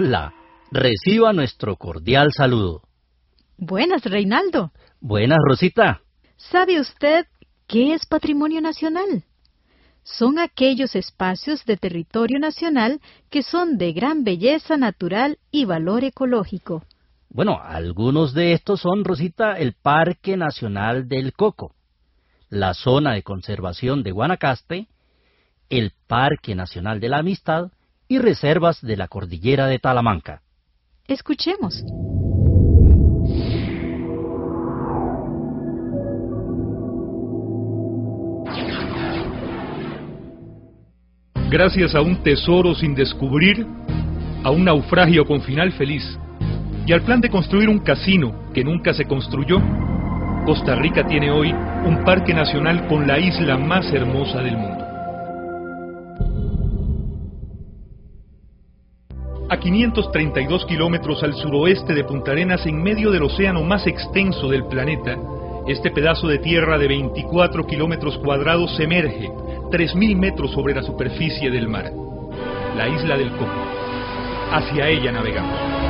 Hola, reciba nuestro cordial saludo. Buenas, Reinaldo. Buenas, Rosita. ¿Sabe usted qué es patrimonio nacional? Son aquellos espacios de territorio nacional que son de gran belleza natural y valor ecológico. Bueno, algunos de estos son, Rosita, el Parque Nacional del Coco, la zona de conservación de Guanacaste, el Parque Nacional de la Amistad y reservas de la cordillera de Talamanca. Escuchemos. Gracias a un tesoro sin descubrir, a un naufragio con final feliz y al plan de construir un casino que nunca se construyó, Costa Rica tiene hoy un parque nacional con la isla más hermosa del mundo. A 532 kilómetros al suroeste de Punta Arenas, en medio del océano más extenso del planeta, este pedazo de tierra de 24 kilómetros cuadrados emerge 3.000 metros sobre la superficie del mar, la isla del Coco. Hacia ella navegamos.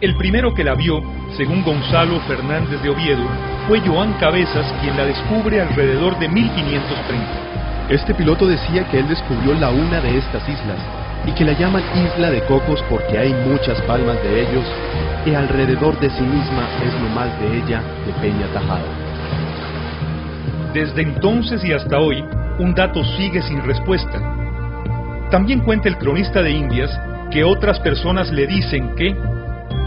El primero que la vio, según Gonzalo Fernández de Oviedo, fue Joan Cabezas quien la descubre alrededor de 1530. Este piloto decía que él descubrió la una de estas islas y que la llaman Isla de Cocos porque hay muchas palmas de ellos y alrededor de sí misma es lo más de ella de peña tajada. Desde entonces y hasta hoy, un dato sigue sin respuesta. También cuenta el cronista de Indias que otras personas le dicen que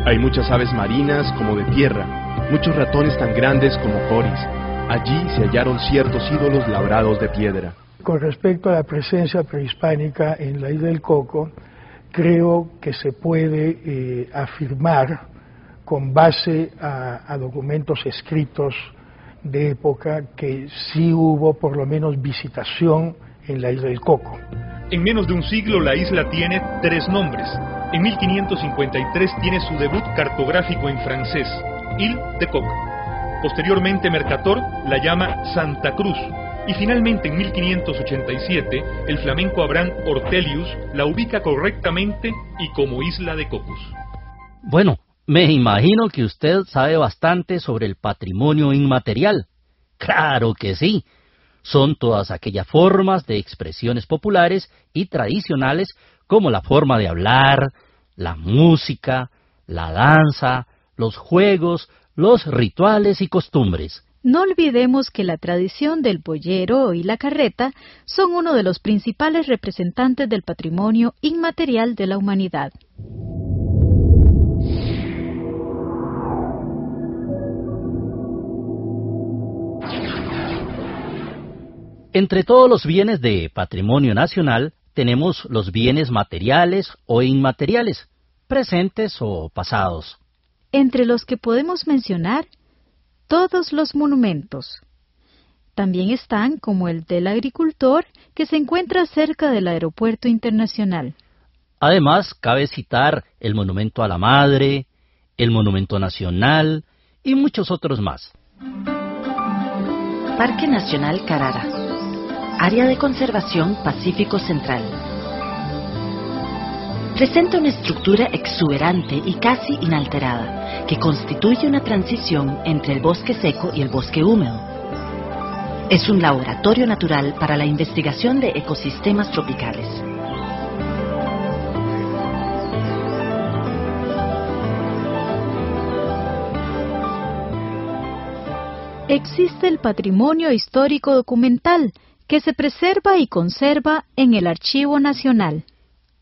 hay muchas aves marinas como de tierra, muchos ratones tan grandes como coris. Allí se hallaron ciertos ídolos labrados de piedra. Con respecto a la presencia prehispánica en la isla del Coco, creo que se puede eh, afirmar con base a, a documentos escritos de época que sí hubo por lo menos visitación en la isla del Coco. En menos de un siglo la isla tiene tres nombres. En 1553 tiene su debut cartográfico en francés, Ile de Coq. Posteriormente Mercator la llama Santa Cruz y finalmente en 1587 el flamenco Abraham Ortelius la ubica correctamente y como isla de Cocos. Bueno, me imagino que usted sabe bastante sobre el patrimonio inmaterial. Claro que sí. Son todas aquellas formas de expresiones populares y tradicionales como la forma de hablar, la música, la danza, los juegos, los rituales y costumbres. No olvidemos que la tradición del boyero y la carreta son uno de los principales representantes del patrimonio inmaterial de la humanidad. Entre todos los bienes de patrimonio nacional tenemos los bienes materiales o inmateriales, presentes o pasados. Entre los que podemos mencionar todos los monumentos. También están como el del agricultor que se encuentra cerca del aeropuerto internacional. Además, cabe citar el monumento a la madre, el monumento nacional y muchos otros más. Parque Nacional Carara. Área de Conservación Pacífico Central. Presenta una estructura exuberante y casi inalterada, que constituye una transición entre el bosque seco y el bosque húmedo. Es un laboratorio natural para la investigación de ecosistemas tropicales. Existe el patrimonio histórico documental que se preserva y conserva en el Archivo Nacional.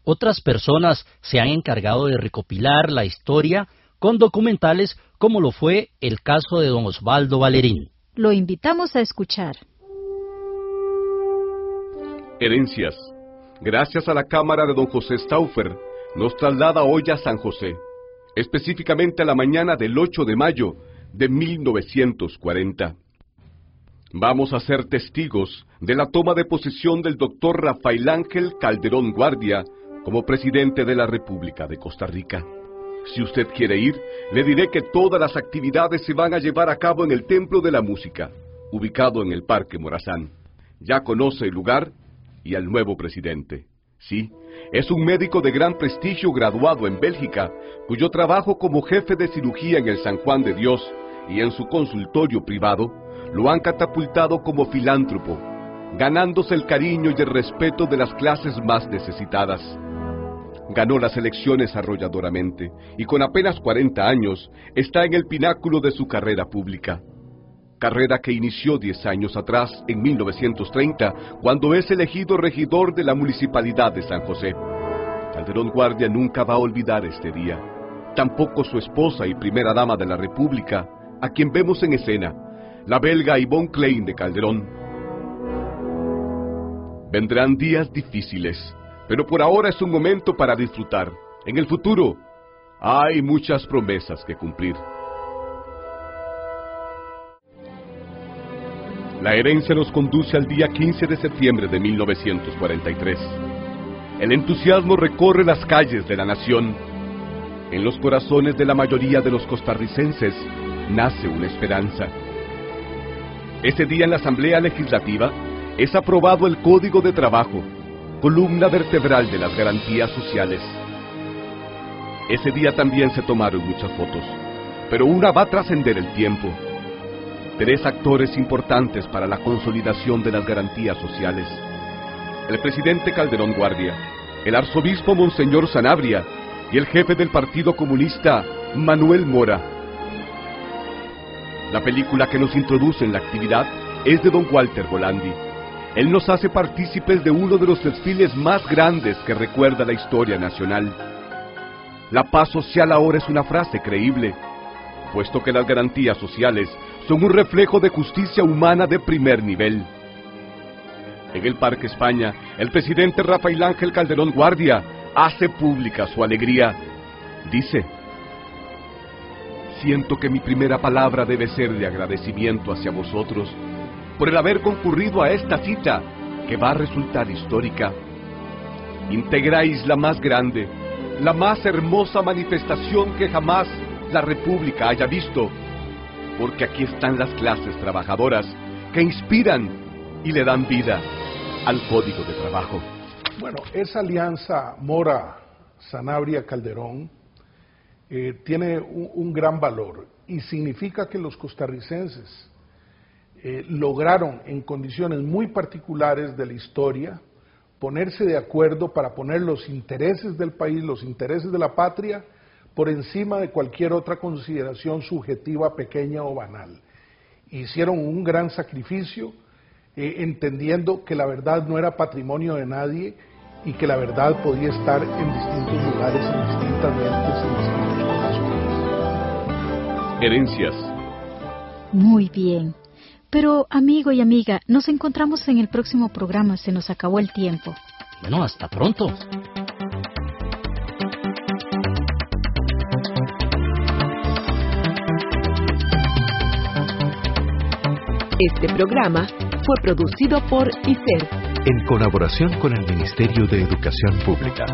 Otras personas se han encargado de recopilar la historia con documentales como lo fue el caso de don Osvaldo Valerín. Lo invitamos a escuchar. Herencias. Gracias a la cámara de don José Stauffer, nos traslada hoy a San José, específicamente a la mañana del 8 de mayo de 1940. Vamos a ser testigos de la toma de posesión del doctor Rafael Ángel Calderón Guardia como presidente de la República de Costa Rica. Si usted quiere ir, le diré que todas las actividades se van a llevar a cabo en el Templo de la Música, ubicado en el Parque Morazán. Ya conoce el lugar y al nuevo presidente. Sí, es un médico de gran prestigio graduado en Bélgica, cuyo trabajo como jefe de cirugía en el San Juan de Dios y en su consultorio privado lo han catapultado como filántropo, ganándose el cariño y el respeto de las clases más necesitadas. Ganó las elecciones arrolladoramente y con apenas 40 años está en el pináculo de su carrera pública. Carrera que inició 10 años atrás, en 1930, cuando es elegido regidor de la Municipalidad de San José. Calderón Guardia nunca va a olvidar este día. Tampoco su esposa y primera dama de la República, a quien vemos en escena, la belga Yvonne Klein de Calderón. Vendrán días difíciles, pero por ahora es un momento para disfrutar. En el futuro hay muchas promesas que cumplir. La herencia nos conduce al día 15 de septiembre de 1943. El entusiasmo recorre las calles de la nación. En los corazones de la mayoría de los costarricenses nace una esperanza. Ese día en la Asamblea Legislativa es aprobado el Código de Trabajo, columna vertebral de las garantías sociales. Ese día también se tomaron muchas fotos, pero una va a trascender el tiempo. Tres actores importantes para la consolidación de las garantías sociales. El presidente Calderón Guardia, el arzobispo Monseñor Sanabria y el jefe del Partido Comunista, Manuel Mora. La película que nos introduce en la actividad es de don Walter Golandi. Él nos hace partícipes de uno de los desfiles más grandes que recuerda la historia nacional. La paz social ahora es una frase creíble, puesto que las garantías sociales son un reflejo de justicia humana de primer nivel. En el Parque España, el presidente Rafael Ángel Calderón Guardia hace pública su alegría. Dice, siento que mi primera palabra debe ser de agradecimiento hacia vosotros por el haber concurrido a esta cita que va a resultar histórica. Integráis la más grande, la más hermosa manifestación que jamás la República haya visto, porque aquí están las clases trabajadoras que inspiran y le dan vida al Código de Trabajo. Bueno, esa alianza Mora-Sanabria-Calderón eh, tiene un, gran valor y significa que los costarricenses eh, lograron en condiciones muy particulares de la historia ponerse de acuerdo para poner los intereses del país, los intereses de la patria, por encima de cualquier otra consideración subjetiva, pequeña o banal. Hicieron un gran sacrificio, eh, entendiendo que la verdad no era patrimonio de nadie y que la verdad podía estar en distintos lugares, en distintas mentes, en distintos corazones. Herencias. Muy bien. Pero, amigo y amiga, nos encontramos en el próximo programa. Se nos acabó el tiempo. Bueno, hasta pronto. Este programa fue producido por ICER. En colaboración con el Ministerio de Educación Pública.